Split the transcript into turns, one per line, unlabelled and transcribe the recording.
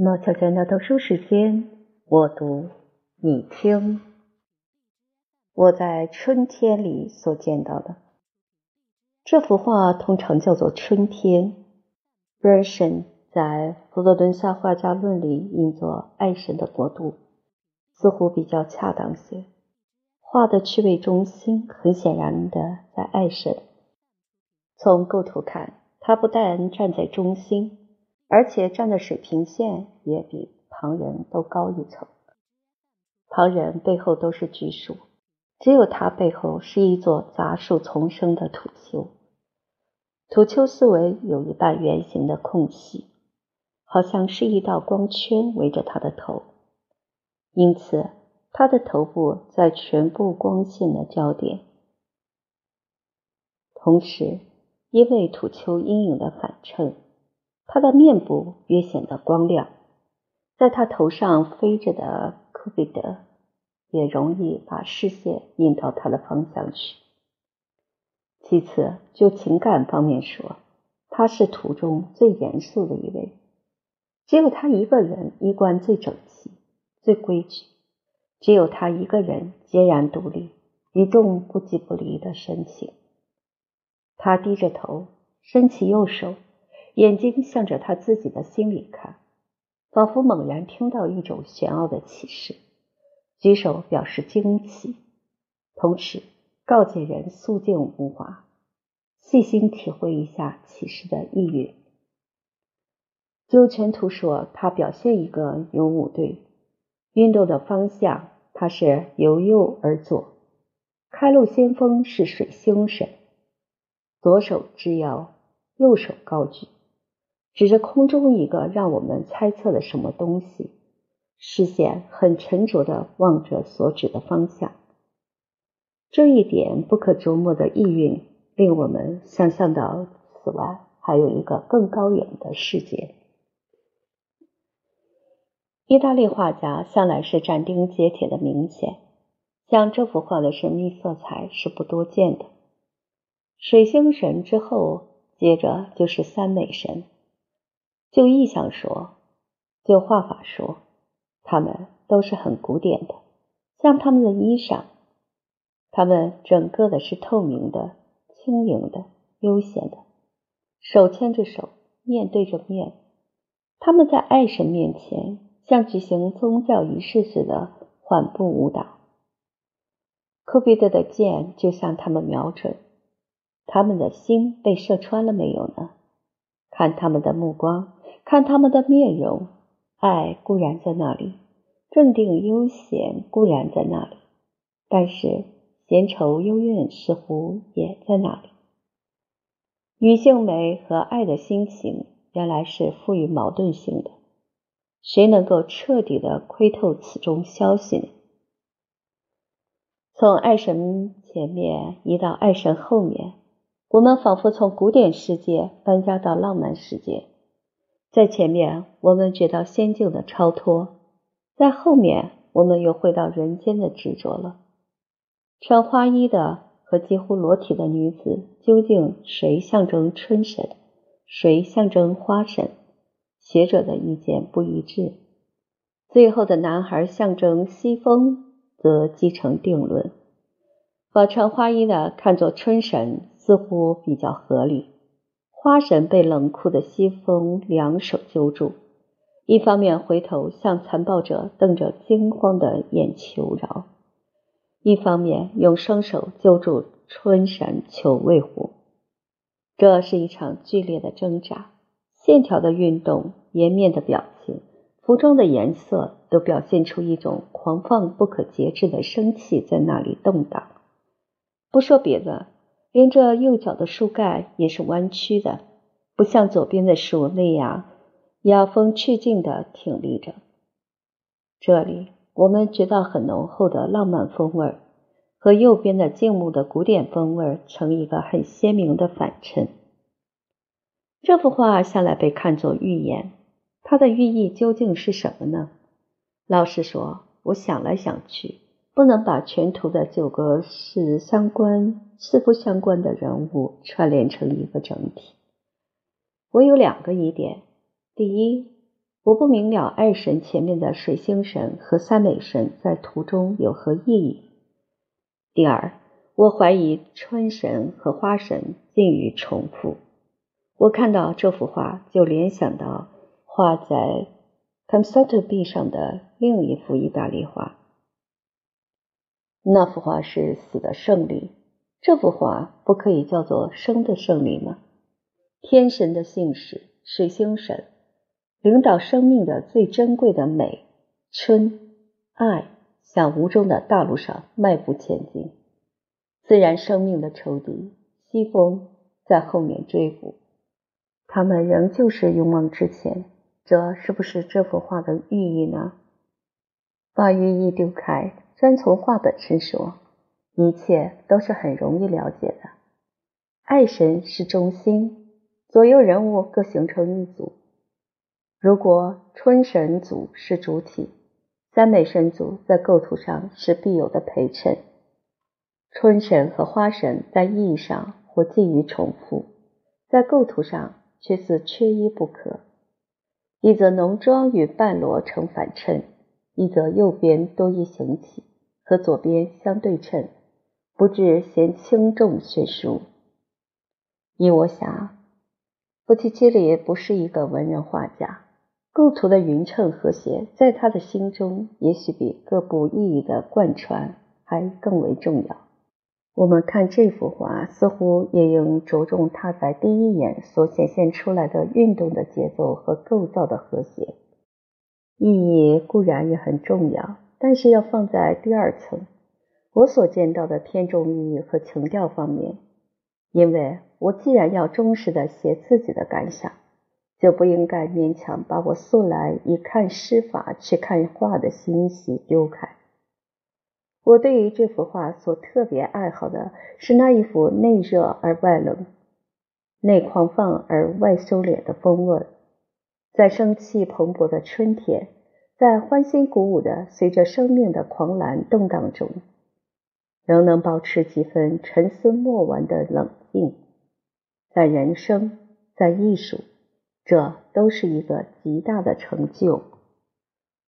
毛小娟的读书时间，我读你听。我在春天里所见到的这幅画，通常叫做《春天》。b e r s o n 在佛罗伦萨画家论里译作“爱神的国度”，似乎比较恰当些。画的趣味中心很显然的在爱神。从构图看，他不但站在中心。而且站的水平线也比旁人都高一层，旁人背后都是巨树，只有他背后是一座杂树丛生的土丘。土丘四围有一半圆形的空隙，好像是一道光圈围着他的头，因此他的头部在全部光线的焦点。同时，因为土丘阴影的反衬。他的面部越显得光亮，在他头上飞着的科比德也容易把视线引到他的方向去。其次，就情感方面说，他是图中最严肃的一位，只有他一个人衣冠最整齐、最规矩，只有他一个人孑然独立、一众不即不离的神情。他低着头，伸起右手。眼睛向着他自己的心里看，仿佛猛然听到一种玄奥的启示，举手表示惊奇，同时告诫人肃静无华，细心体会一下启示的意蕴。就全图说，他表现一个勇武队，运动的方向他是由右而左，开路先锋是水星神，左手支腰，右手高举。指着空中一个让我们猜测的什么东西，视线很沉着的望着所指的方向。这一点不可琢磨的意蕴，令我们想象到此外还有一个更高远的世界。意大利画家向来是斩钉截铁的明显，像这幅画的神秘色彩是不多见的。水星神之后，接着就是三美神。就意象说，就画法说，他们都是很古典的，像他们的衣裳，他们整个的是透明的、轻盈的、悠闲的，手牵着手，面对着面，他们在爱神面前像举行宗教仪式似的缓步舞蹈。科比德的箭就向他们瞄准，他们的心被射穿了没有呢？看他们的目光。看他们的面容，爱固然在那里，镇定悠闲固然在那里，但是闲愁幽怨似乎也在那里。女性美和爱的心情原来是富于矛盾性的，谁能够彻底的窥透此中消息呢？从爱神前面移到爱神后面，我们仿佛从古典世界搬家到浪漫世界。在前面，我们觉到仙境的超脱；在后面，我们又回到人间的执着了。穿花衣的和几乎裸体的女子，究竟谁象征春神，谁象征花神？学者的意见不一致。最后的男孩象征西风，则继承定论。把穿花衣的看作春神，似乎比较合理。花神被冷酷的西风两手揪住，一方面回头向残暴者瞪着惊慌的眼求饶，一方面用双手揪住春神求卫护。这是一场剧烈的挣扎，线条的运动、颜面的表情、服装的颜色，都表现出一种狂放不可节制的生气在那里动荡。不说别的。连着右脚的树干也是弯曲的，不像左边的树那样雅风趣静的挺立着。这里我们觉到很浓厚的浪漫风味，和右边的静穆的古典风味成一个很鲜明的反衬。这幅画向来被看作寓言，它的寓意究竟是什么呢？老实说，我想来想去。不能把全图的九个是相关、似不相关的人物串联成一个整体。我有两个疑点：第一，我不明了爱神前面的水星神和三美神在图中有何意义。第二，我怀疑春神和花神近于重复。我看到这幅画，就联想到画在 c o n s e r t 壁上的另一幅意大利画。那幅画是死的胜利，这幅画不可以叫做生的胜利吗？天神的信使，水星神。领导生命的最珍贵的美、春、爱，向无中的大陆上迈步前进。自然生命的仇敌西风在后面追捕，他们仍旧是勇往直前。这是不是这幅画的寓意呢？把寓意丢开，专从画本身说，一切都是很容易了解的。爱神是中心，左右人物各形成一组。如果春神组是主体，三美神组在构图上是必有的陪衬。春神和花神在意义上或近于重复，在构图上却似缺一不可。一则浓妆与半裸成反衬，一则右边多一行起，和左边相对称，不致嫌轻重悬殊。依我想，波提切利不是一个文人画家。构图的匀称和谐，在他的心中，也许比各部意义的贯穿还更为重要。我们看这幅画，似乎也应着重他在第一眼所显现出来的运动的节奏和构造的和谐。意义固然也很重要，但是要放在第二层。我所见到的偏重意义和情调方面，因为我既然要忠实的写自己的感想。就不应该勉强把我素来以看诗法去看画的欣喜丢开。我对于这幅画所特别爱好的是那一幅内热而外冷、内狂放而外收敛的风味，在生气蓬勃的春天，在欢欣鼓舞的随着生命的狂澜动荡中，仍能保持几分沉思默玩的冷静，在人生，在艺术。这都是一个极大的成就。